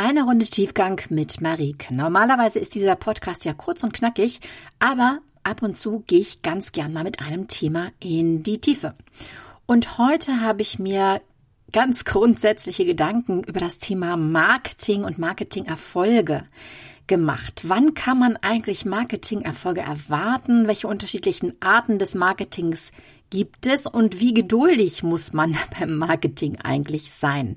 Eine Runde Tiefgang mit Marike. Normalerweise ist dieser Podcast ja kurz und knackig, aber ab und zu gehe ich ganz gern mal mit einem Thema in die Tiefe. Und heute habe ich mir ganz grundsätzliche Gedanken über das Thema Marketing und Marketingerfolge gemacht. Wann kann man eigentlich Marketingerfolge erwarten? Welche unterschiedlichen Arten des Marketings gibt es und wie geduldig muss man beim Marketing eigentlich sein?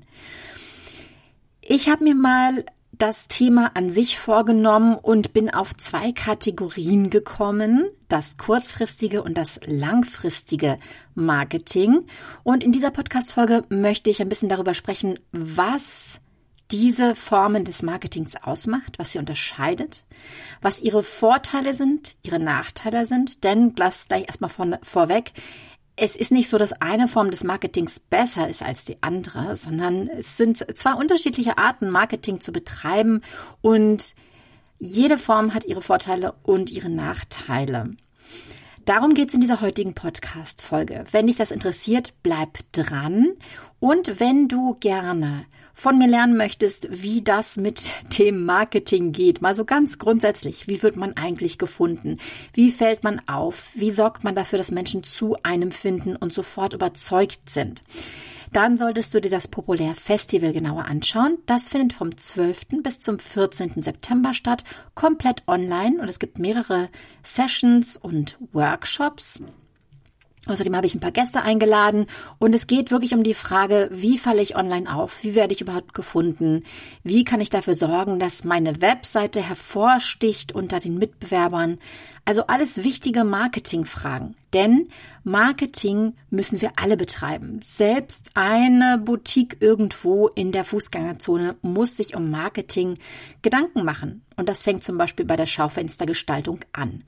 Ich habe mir mal das Thema an sich vorgenommen und bin auf zwei Kategorien gekommen, das kurzfristige und das langfristige Marketing. Und in dieser Podcast-Folge möchte ich ein bisschen darüber sprechen, was diese Formen des Marketings ausmacht, was sie unterscheidet, was ihre Vorteile sind, ihre Nachteile sind, denn lass gleich erstmal von, vorweg, es ist nicht so, dass eine Form des Marketings besser ist als die andere, sondern es sind zwei unterschiedliche Arten, Marketing zu betreiben und jede Form hat ihre Vorteile und ihre Nachteile. Darum geht es in dieser heutigen Podcast-Folge. Wenn dich das interessiert, bleib dran. Und wenn du gerne von mir lernen möchtest, wie das mit dem Marketing geht, mal so ganz grundsätzlich, wie wird man eigentlich gefunden? Wie fällt man auf? Wie sorgt man dafür, dass Menschen zu einem finden und sofort überzeugt sind? dann solltest du dir das Populär Festival genauer anschauen. Das findet vom 12. bis zum 14. September statt, komplett online und es gibt mehrere Sessions und Workshops. Außerdem habe ich ein paar Gäste eingeladen und es geht wirklich um die Frage, wie falle ich online auf? Wie werde ich überhaupt gefunden? Wie kann ich dafür sorgen, dass meine Webseite hervorsticht unter den Mitbewerbern? Also alles wichtige Marketingfragen. Denn Marketing müssen wir alle betreiben. Selbst eine Boutique irgendwo in der Fußgängerzone muss sich um Marketing Gedanken machen. Und das fängt zum Beispiel bei der Schaufenstergestaltung an.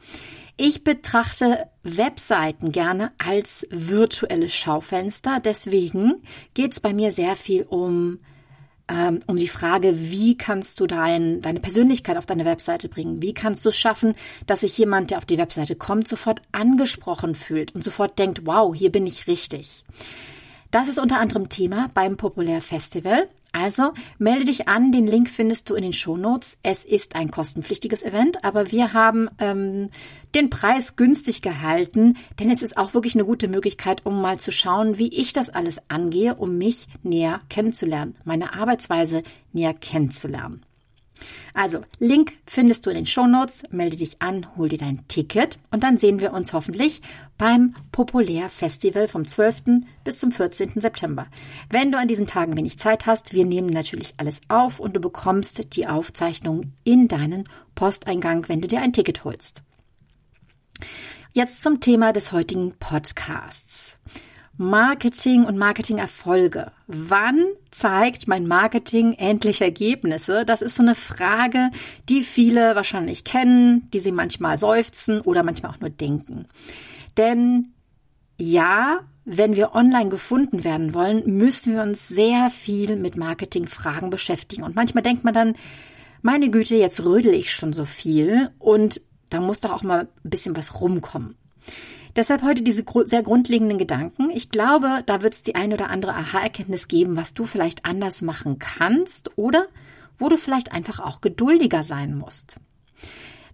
Ich betrachte Webseiten gerne als virtuelle Schaufenster. Deswegen geht es bei mir sehr viel um ähm, um die Frage, wie kannst du dein, deine Persönlichkeit auf deine Webseite bringen? Wie kannst du es schaffen, dass sich jemand, der auf die Webseite kommt, sofort angesprochen fühlt und sofort denkt, wow, hier bin ich richtig. Das ist unter anderem Thema beim Populär Festival. Also melde dich an, den Link findest du in den Shownotes. Es ist ein kostenpflichtiges Event, aber wir haben ähm, den Preis günstig gehalten, denn es ist auch wirklich eine gute Möglichkeit, um mal zu schauen, wie ich das alles angehe, um mich näher kennenzulernen, meine Arbeitsweise näher kennenzulernen. Also, Link findest du in den Shownotes, melde dich an, hol dir dein Ticket und dann sehen wir uns hoffentlich beim Populär Festival vom 12. bis zum 14. September. Wenn du an diesen Tagen wenig Zeit hast, wir nehmen natürlich alles auf und du bekommst die Aufzeichnung in deinen Posteingang, wenn du dir ein Ticket holst. Jetzt zum Thema des heutigen Podcasts. Marketing und Marketingerfolge. Wann zeigt mein Marketing endlich Ergebnisse? Das ist so eine Frage, die viele wahrscheinlich kennen, die sie manchmal seufzen oder manchmal auch nur denken. Denn ja, wenn wir online gefunden werden wollen, müssen wir uns sehr viel mit Marketingfragen beschäftigen. Und manchmal denkt man dann, meine Güte, jetzt rödel ich schon so viel und da muss doch auch mal ein bisschen was rumkommen. Deshalb heute diese sehr grundlegenden Gedanken. Ich glaube, da wird es die ein oder andere Aha-Erkenntnis geben, was du vielleicht anders machen kannst oder wo du vielleicht einfach auch geduldiger sein musst.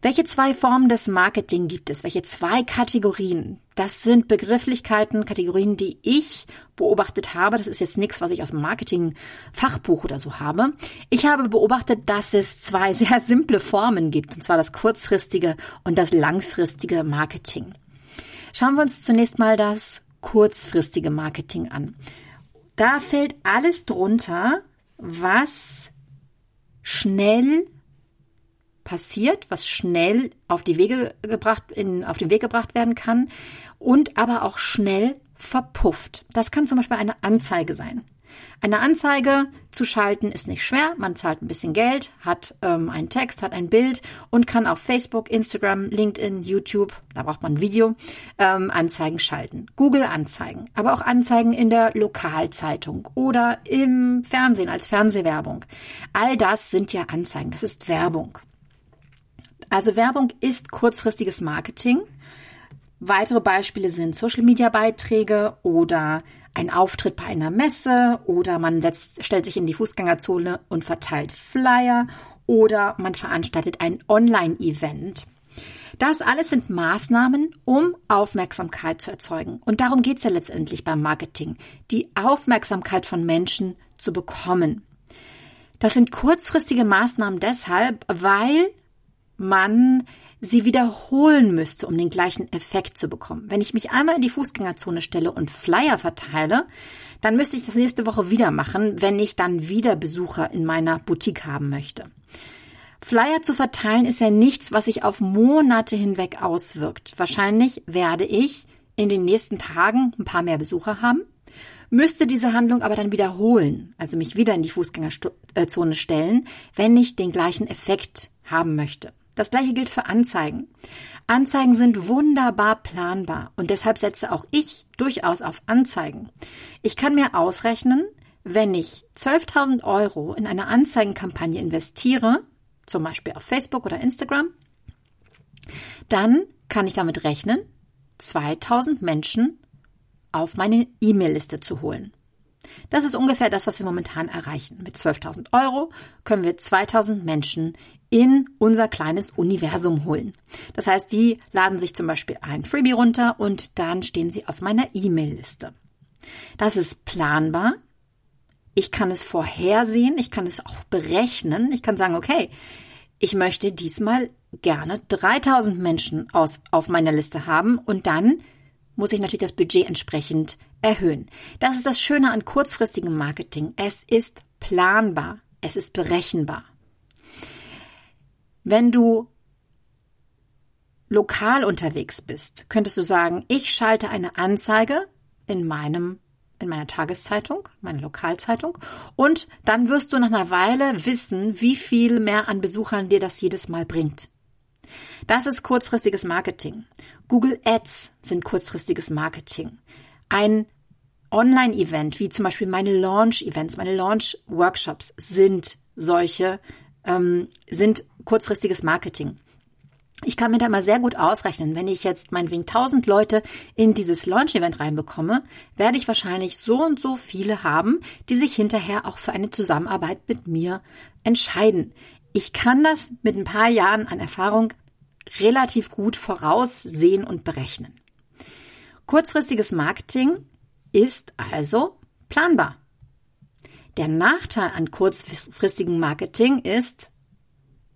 Welche zwei Formen des Marketing gibt es? Welche zwei Kategorien? Das sind Begrifflichkeiten, Kategorien, die ich beobachtet habe. Das ist jetzt nichts, was ich aus dem Marketing-Fachbuch oder so habe. Ich habe beobachtet, dass es zwei sehr simple Formen gibt, und zwar das kurzfristige und das langfristige Marketing. Schauen wir uns zunächst mal das kurzfristige Marketing an. Da fällt alles drunter, was schnell passiert, was schnell auf die Wege gebracht, in, auf den Weg gebracht werden kann und aber auch schnell verpufft. Das kann zum Beispiel eine Anzeige sein. Eine Anzeige zu schalten ist nicht schwer. Man zahlt ein bisschen Geld, hat ähm, einen Text, hat ein Bild und kann auf Facebook, Instagram, LinkedIn, YouTube, da braucht man ein Video, ähm, Anzeigen schalten. Google Anzeigen, aber auch Anzeigen in der Lokalzeitung oder im Fernsehen als Fernsehwerbung. All das sind ja Anzeigen. Das ist Werbung. Also Werbung ist kurzfristiges Marketing. Weitere Beispiele sind Social-Media-Beiträge oder ein Auftritt bei einer Messe oder man setzt, stellt sich in die Fußgängerzone und verteilt Flyer oder man veranstaltet ein Online-Event. Das alles sind Maßnahmen, um Aufmerksamkeit zu erzeugen. Und darum geht es ja letztendlich beim Marketing, die Aufmerksamkeit von Menschen zu bekommen. Das sind kurzfristige Maßnahmen deshalb, weil man sie wiederholen müsste, um den gleichen Effekt zu bekommen. Wenn ich mich einmal in die Fußgängerzone stelle und Flyer verteile, dann müsste ich das nächste Woche wieder machen, wenn ich dann wieder Besucher in meiner Boutique haben möchte. Flyer zu verteilen ist ja nichts, was sich auf Monate hinweg auswirkt. Wahrscheinlich werde ich in den nächsten Tagen ein paar mehr Besucher haben, müsste diese Handlung aber dann wiederholen, also mich wieder in die Fußgängerzone stellen, wenn ich den gleichen Effekt haben möchte. Das gleiche gilt für Anzeigen. Anzeigen sind wunderbar planbar und deshalb setze auch ich durchaus auf Anzeigen. Ich kann mir ausrechnen, wenn ich 12.000 Euro in eine Anzeigenkampagne investiere, zum Beispiel auf Facebook oder Instagram, dann kann ich damit rechnen, 2000 Menschen auf meine E-Mail-Liste zu holen. Das ist ungefähr das, was wir momentan erreichen. Mit 12.000 Euro können wir 2000 Menschen in unser kleines Universum holen. Das heißt, die laden sich zum Beispiel ein Freebie runter und dann stehen sie auf meiner E-Mail-Liste. Das ist planbar. Ich kann es vorhersehen, ich kann es auch berechnen. Ich kann sagen, okay, ich möchte diesmal gerne 3000 Menschen aus, auf meiner Liste haben und dann muss ich natürlich das Budget entsprechend erhöhen. Das ist das Schöne an kurzfristigem Marketing. Es ist planbar, es ist berechenbar. Wenn du lokal unterwegs bist, könntest du sagen, ich schalte eine Anzeige in meinem in meiner Tageszeitung, meine Lokalzeitung, und dann wirst du nach einer Weile wissen, wie viel mehr an Besuchern dir das jedes Mal bringt. Das ist kurzfristiges Marketing. Google Ads sind kurzfristiges Marketing. Ein Online-Event, wie zum Beispiel meine Launch-Events, meine Launch-Workshops sind solche, ähm, sind kurzfristiges Marketing ich kann mir da mal sehr gut ausrechnen, wenn ich jetzt meinetwegen 1000 Leute in dieses Launch-Event reinbekomme, werde ich wahrscheinlich so und so viele haben, die sich hinterher auch für eine Zusammenarbeit mit mir entscheiden. Ich kann das mit ein paar Jahren an Erfahrung relativ gut voraussehen und berechnen. Kurzfristiges Marketing ist also planbar. Der Nachteil an kurzfristigem Marketing ist,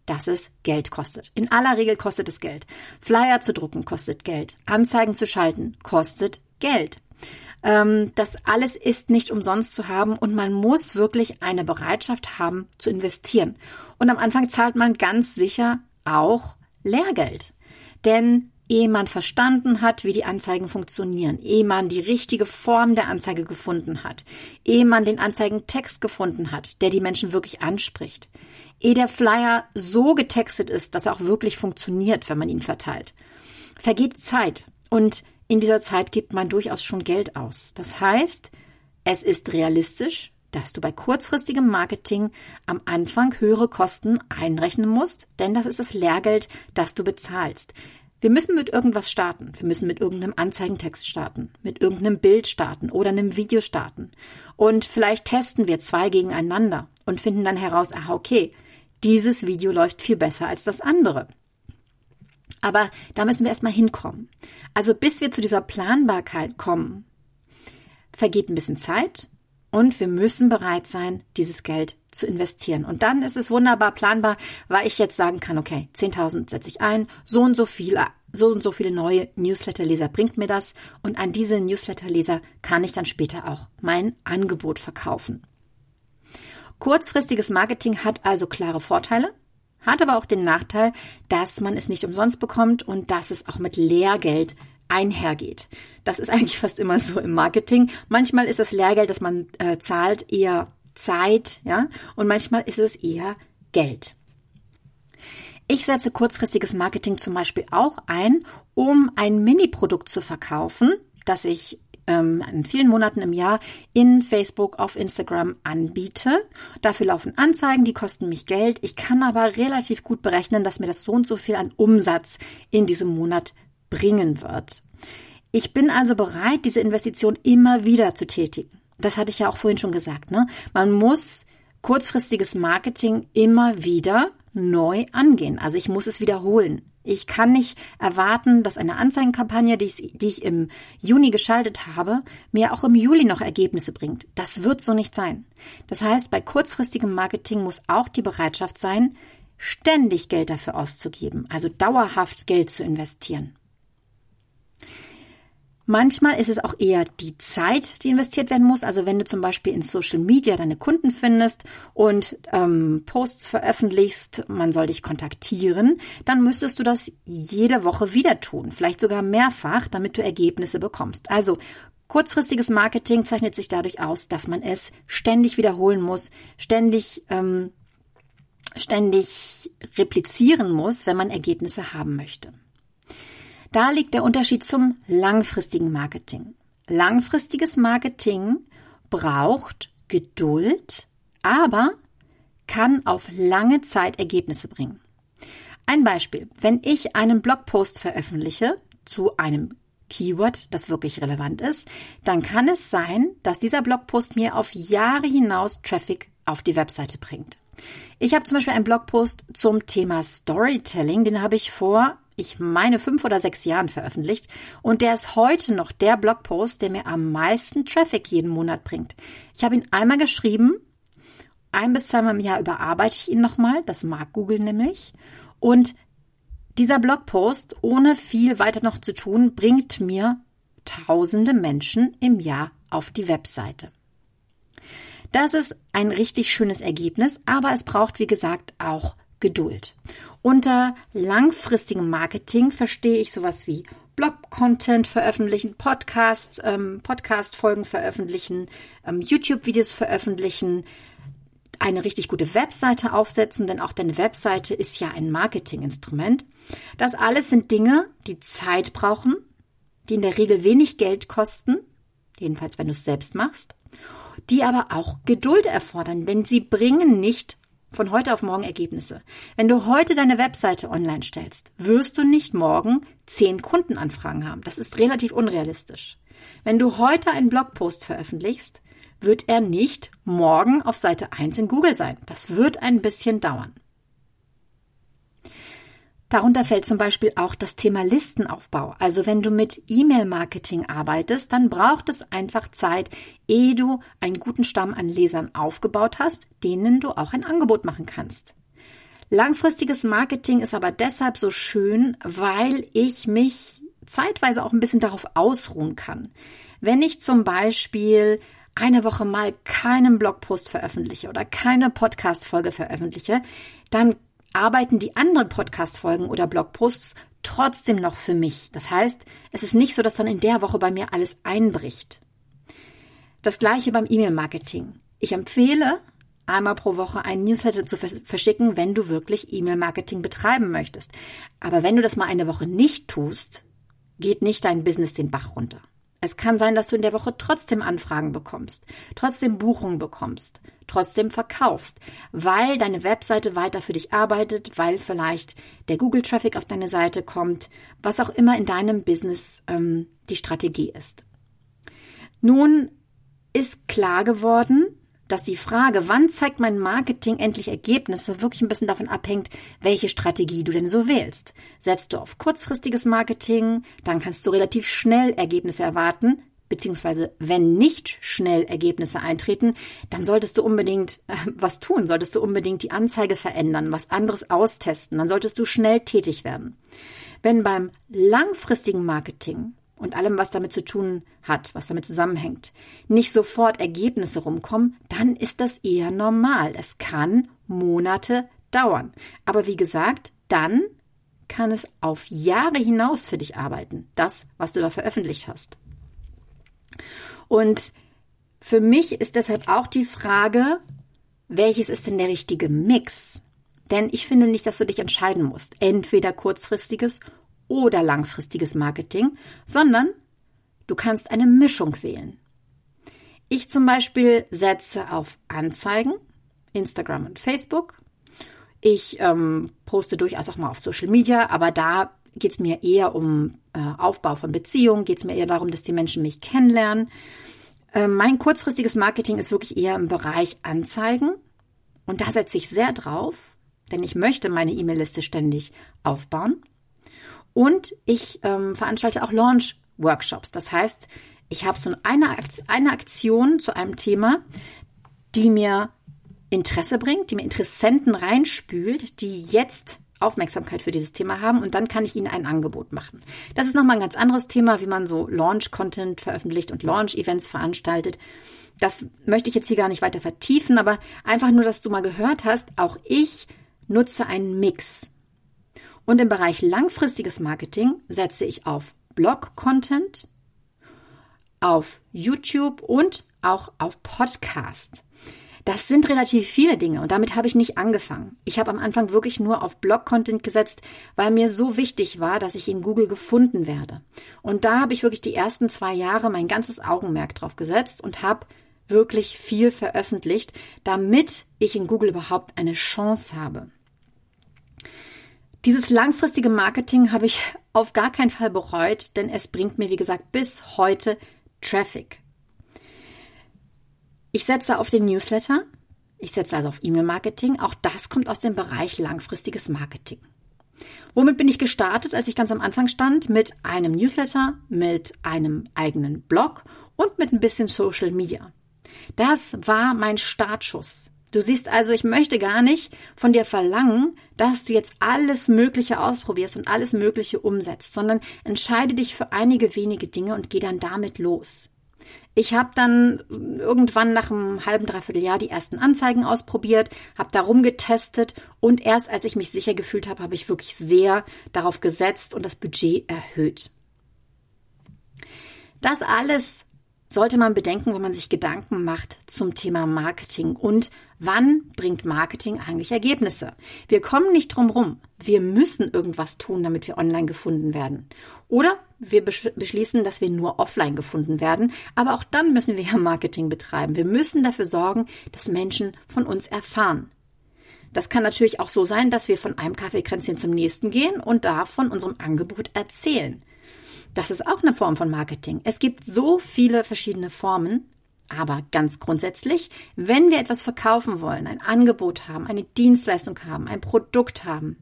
dass es Geld kostet. In aller Regel kostet es Geld. Flyer zu drucken kostet Geld. Anzeigen zu schalten kostet Geld. Ähm, das alles ist nicht umsonst zu haben und man muss wirklich eine Bereitschaft haben zu investieren. Und am Anfang zahlt man ganz sicher auch Lehrgeld. Denn ehe man verstanden hat, wie die Anzeigen funktionieren, ehe man die richtige Form der Anzeige gefunden hat, ehe man den Anzeigentext gefunden hat, der die Menschen wirklich anspricht, ehe der Flyer so getextet ist, dass er auch wirklich funktioniert, wenn man ihn verteilt. Vergeht Zeit und in dieser Zeit gibt man durchaus schon Geld aus. Das heißt, es ist realistisch, dass du bei kurzfristigem Marketing am Anfang höhere Kosten einrechnen musst, denn das ist das Lehrgeld, das du bezahlst. Wir müssen mit irgendwas starten. Wir müssen mit irgendeinem Anzeigentext starten, mit irgendeinem Bild starten oder einem Video starten. Und vielleicht testen wir zwei gegeneinander und finden dann heraus, ah, okay, dieses Video läuft viel besser als das andere. Aber da müssen wir erstmal hinkommen. Also bis wir zu dieser Planbarkeit kommen, vergeht ein bisschen Zeit und wir müssen bereit sein, dieses Geld zu investieren. Und dann ist es wunderbar planbar, weil ich jetzt sagen kann, okay, 10.000 setze ich ein, so und so viel, so und so viele neue Newsletterleser bringt mir das und an diese Newsletterleser kann ich dann später auch mein Angebot verkaufen. Kurzfristiges Marketing hat also klare Vorteile, hat aber auch den Nachteil, dass man es nicht umsonst bekommt und dass es auch mit Lehrgeld einhergeht. Das ist eigentlich fast immer so im Marketing. Manchmal ist das Lehrgeld, das man äh, zahlt, eher Zeit, ja, und manchmal ist es eher Geld. Ich setze kurzfristiges Marketing zum Beispiel auch ein, um ein Mini-Produkt zu verkaufen, das ich ähm, in vielen Monaten im Jahr in Facebook, auf Instagram anbiete. Dafür laufen Anzeigen, die kosten mich Geld. Ich kann aber relativ gut berechnen, dass mir das so und so viel an Umsatz in diesem Monat bringen wird. Ich bin also bereit, diese Investition immer wieder zu tätigen. Das hatte ich ja auch vorhin schon gesagt. Ne? Man muss kurzfristiges Marketing immer wieder neu angehen. Also ich muss es wiederholen. Ich kann nicht erwarten, dass eine Anzeigenkampagne, die ich, die ich im Juni geschaltet habe, mir auch im Juli noch Ergebnisse bringt. Das wird so nicht sein. Das heißt, bei kurzfristigem Marketing muss auch die Bereitschaft sein, ständig Geld dafür auszugeben, also dauerhaft Geld zu investieren. Manchmal ist es auch eher die Zeit, die investiert werden muss. Also wenn du zum Beispiel in Social Media deine Kunden findest und ähm, Posts veröffentlichst, man soll dich kontaktieren, dann müsstest du das jede Woche wieder tun, vielleicht sogar mehrfach, damit du Ergebnisse bekommst. Also kurzfristiges Marketing zeichnet sich dadurch aus, dass man es ständig wiederholen muss, ständig ähm, ständig replizieren muss, wenn man Ergebnisse haben möchte. Da liegt der Unterschied zum langfristigen Marketing. Langfristiges Marketing braucht Geduld, aber kann auf lange Zeit Ergebnisse bringen. Ein Beispiel. Wenn ich einen Blogpost veröffentliche zu einem Keyword, das wirklich relevant ist, dann kann es sein, dass dieser Blogpost mir auf Jahre hinaus Traffic auf die Webseite bringt. Ich habe zum Beispiel einen Blogpost zum Thema Storytelling, den habe ich vor ich meine, fünf oder sechs Jahren veröffentlicht und der ist heute noch der Blogpost, der mir am meisten Traffic jeden Monat bringt. Ich habe ihn einmal geschrieben, ein bis zweimal im Jahr überarbeite ich ihn nochmal, das mag Google nämlich und dieser Blogpost, ohne viel weiter noch zu tun, bringt mir tausende Menschen im Jahr auf die Webseite. Das ist ein richtig schönes Ergebnis, aber es braucht, wie gesagt, auch Geduld. Unter langfristigem Marketing verstehe ich sowas wie Blog-Content veröffentlichen, Podcasts, ähm, Podcast-Folgen veröffentlichen, ähm, YouTube-Videos veröffentlichen, eine richtig gute Webseite aufsetzen, denn auch deine Webseite ist ja ein Marketinginstrument. Das alles sind Dinge, die Zeit brauchen, die in der Regel wenig Geld kosten, jedenfalls wenn du es selbst machst, die aber auch Geduld erfordern, denn sie bringen nicht von heute auf morgen Ergebnisse. Wenn du heute deine Webseite online stellst, wirst du nicht morgen zehn Kundenanfragen haben. Das ist relativ unrealistisch. Wenn du heute einen Blogpost veröffentlichst, wird er nicht morgen auf Seite 1 in Google sein. Das wird ein bisschen dauern. Darunter fällt zum Beispiel auch das Thema Listenaufbau. Also wenn du mit E-Mail-Marketing arbeitest, dann braucht es einfach Zeit, ehe du einen guten Stamm an Lesern aufgebaut hast, denen du auch ein Angebot machen kannst. Langfristiges Marketing ist aber deshalb so schön, weil ich mich zeitweise auch ein bisschen darauf ausruhen kann. Wenn ich zum Beispiel eine Woche mal keinen Blogpost veröffentliche oder keine Podcast-Folge veröffentliche, dann arbeiten die anderen Podcast-Folgen oder Blogposts trotzdem noch für mich. Das heißt, es ist nicht so, dass dann in der Woche bei mir alles einbricht. Das gleiche beim E-Mail-Marketing. Ich empfehle, einmal pro Woche einen Newsletter zu verschicken, wenn du wirklich E-Mail-Marketing betreiben möchtest. Aber wenn du das mal eine Woche nicht tust, geht nicht dein Business den Bach runter. Es kann sein, dass du in der Woche trotzdem Anfragen bekommst, trotzdem Buchungen bekommst, trotzdem verkaufst, weil deine Webseite weiter für dich arbeitet, weil vielleicht der Google-Traffic auf deine Seite kommt, was auch immer in deinem Business ähm, die Strategie ist. Nun ist klar geworden, dass die Frage, wann zeigt mein Marketing endlich Ergebnisse, wirklich ein bisschen davon abhängt, welche Strategie du denn so wählst. Setzt du auf kurzfristiges Marketing, dann kannst du relativ schnell Ergebnisse erwarten, beziehungsweise wenn nicht schnell Ergebnisse eintreten, dann solltest du unbedingt äh, was tun, solltest du unbedingt die Anzeige verändern, was anderes austesten, dann solltest du schnell tätig werden. Wenn beim langfristigen Marketing und allem, was damit zu tun hat, was damit zusammenhängt, nicht sofort Ergebnisse rumkommen, dann ist das eher normal. Es kann Monate dauern. Aber wie gesagt, dann kann es auf Jahre hinaus für dich arbeiten, das, was du da veröffentlicht hast. Und für mich ist deshalb auch die Frage, welches ist denn der richtige Mix? Denn ich finde nicht, dass du dich entscheiden musst. Entweder kurzfristiges oder langfristiges Marketing, sondern du kannst eine Mischung wählen. Ich zum Beispiel setze auf Anzeigen, Instagram und Facebook. Ich ähm, poste durchaus auch mal auf Social Media, aber da geht es mir eher um äh, Aufbau von Beziehungen, geht es mir eher darum, dass die Menschen mich kennenlernen. Äh, mein kurzfristiges Marketing ist wirklich eher im Bereich Anzeigen. Und da setze ich sehr drauf, denn ich möchte meine E-Mail-Liste ständig aufbauen. Und ich ähm, veranstalte auch Launch-Workshops. Das heißt, ich habe so eine, eine Aktion zu einem Thema, die mir Interesse bringt, die mir Interessenten reinspült, die jetzt Aufmerksamkeit für dieses Thema haben und dann kann ich ihnen ein Angebot machen. Das ist nochmal ein ganz anderes Thema, wie man so Launch-Content veröffentlicht und Launch-Events veranstaltet. Das möchte ich jetzt hier gar nicht weiter vertiefen, aber einfach nur, dass du mal gehört hast, auch ich nutze einen Mix. Und im Bereich langfristiges Marketing setze ich auf Blog-Content, auf YouTube und auch auf Podcast. Das sind relativ viele Dinge und damit habe ich nicht angefangen. Ich habe am Anfang wirklich nur auf Blog-Content gesetzt, weil mir so wichtig war, dass ich in Google gefunden werde. Und da habe ich wirklich die ersten zwei Jahre mein ganzes Augenmerk drauf gesetzt und habe wirklich viel veröffentlicht, damit ich in Google überhaupt eine Chance habe. Dieses langfristige Marketing habe ich auf gar keinen Fall bereut, denn es bringt mir, wie gesagt, bis heute Traffic. Ich setze auf den Newsletter. Ich setze also auf E-Mail-Marketing. Auch das kommt aus dem Bereich langfristiges Marketing. Womit bin ich gestartet, als ich ganz am Anfang stand? Mit einem Newsletter, mit einem eigenen Blog und mit ein bisschen Social Media. Das war mein Startschuss. Du siehst also, ich möchte gar nicht von dir verlangen, dass du jetzt alles Mögliche ausprobierst und alles Mögliche umsetzt, sondern entscheide dich für einige wenige Dinge und geh dann damit los. Ich habe dann irgendwann nach einem halben, dreiviertel Jahr die ersten Anzeigen ausprobiert, habe da rumgetestet und erst als ich mich sicher gefühlt habe, habe ich wirklich sehr darauf gesetzt und das Budget erhöht. Das alles sollte man bedenken, wenn man sich Gedanken macht zum Thema Marketing und wann bringt Marketing eigentlich Ergebnisse. Wir kommen nicht drum rum. Wir müssen irgendwas tun, damit wir online gefunden werden. Oder wir beschließen, dass wir nur offline gefunden werden. Aber auch dann müssen wir ja Marketing betreiben. Wir müssen dafür sorgen, dass Menschen von uns erfahren. Das kann natürlich auch so sein, dass wir von einem Kaffeekränzchen zum nächsten gehen und da von unserem Angebot erzählen. Das ist auch eine Form von Marketing. Es gibt so viele verschiedene Formen, aber ganz grundsätzlich, wenn wir etwas verkaufen wollen, ein Angebot haben, eine Dienstleistung haben, ein Produkt haben,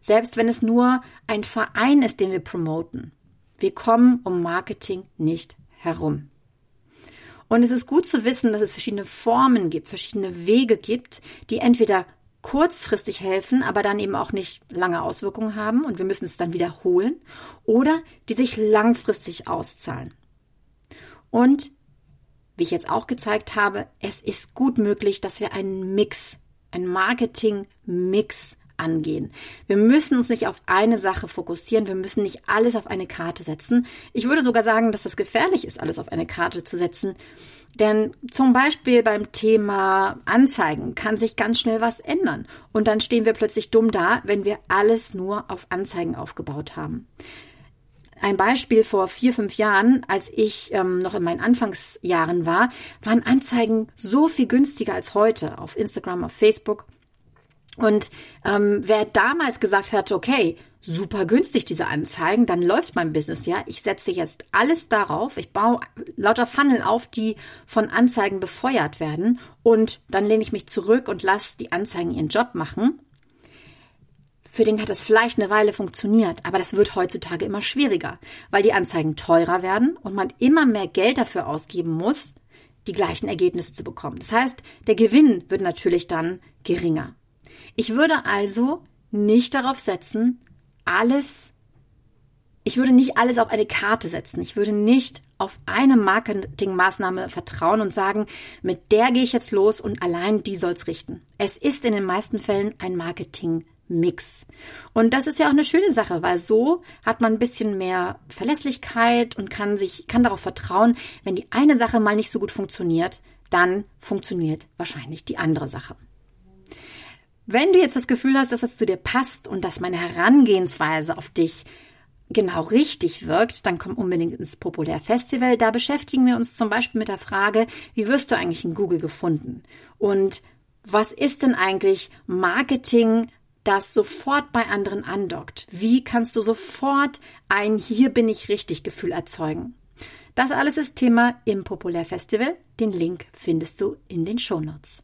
selbst wenn es nur ein Verein ist, den wir promoten, wir kommen um Marketing nicht herum. Und es ist gut zu wissen, dass es verschiedene Formen gibt, verschiedene Wege gibt, die entweder kurzfristig helfen, aber dann eben auch nicht lange Auswirkungen haben und wir müssen es dann wiederholen oder die sich langfristig auszahlen. Und wie ich jetzt auch gezeigt habe, es ist gut möglich, dass wir einen Mix, einen Marketing-Mix angehen. Wir müssen uns nicht auf eine Sache fokussieren, wir müssen nicht alles auf eine Karte setzen. Ich würde sogar sagen, dass das gefährlich ist, alles auf eine Karte zu setzen, denn zum Beispiel beim Thema Anzeigen kann sich ganz schnell was ändern. Und dann stehen wir plötzlich dumm da, wenn wir alles nur auf Anzeigen aufgebaut haben. Ein Beispiel vor vier, fünf Jahren, als ich ähm, noch in meinen Anfangsjahren war, waren Anzeigen so viel günstiger als heute auf Instagram, auf Facebook. Und ähm, wer damals gesagt hat, okay, super günstig, diese Anzeigen, dann läuft mein Business ja. Ich setze jetzt alles darauf. Ich baue lauter Funnel auf, die von Anzeigen befeuert werden. Und dann lehne ich mich zurück und lasse die Anzeigen ihren Job machen. Für den hat das vielleicht eine Weile funktioniert, aber das wird heutzutage immer schwieriger, weil die Anzeigen teurer werden und man immer mehr Geld dafür ausgeben muss, die gleichen Ergebnisse zu bekommen. Das heißt, der Gewinn wird natürlich dann geringer. Ich würde also nicht darauf setzen, alles, ich würde nicht alles auf eine Karte setzen. Ich würde nicht auf eine Marketingmaßnahme vertrauen und sagen, mit der gehe ich jetzt los und allein die soll's richten. Es ist in den meisten Fällen ein Marketing Mix. Und das ist ja auch eine schöne Sache, weil so hat man ein bisschen mehr Verlässlichkeit und kann sich, kann darauf vertrauen, wenn die eine Sache mal nicht so gut funktioniert, dann funktioniert wahrscheinlich die andere Sache. Wenn du jetzt das Gefühl hast, dass das zu dir passt und dass meine Herangehensweise auf dich genau richtig wirkt, dann komm unbedingt ins Populär Festival. Da beschäftigen wir uns zum Beispiel mit der Frage, wie wirst du eigentlich in Google gefunden? Und was ist denn eigentlich Marketing das sofort bei anderen andockt? Wie kannst du sofort ein Hier bin ich richtig Gefühl erzeugen? Das alles ist Thema im Populärfestival. Den Link findest du in den Shownotes.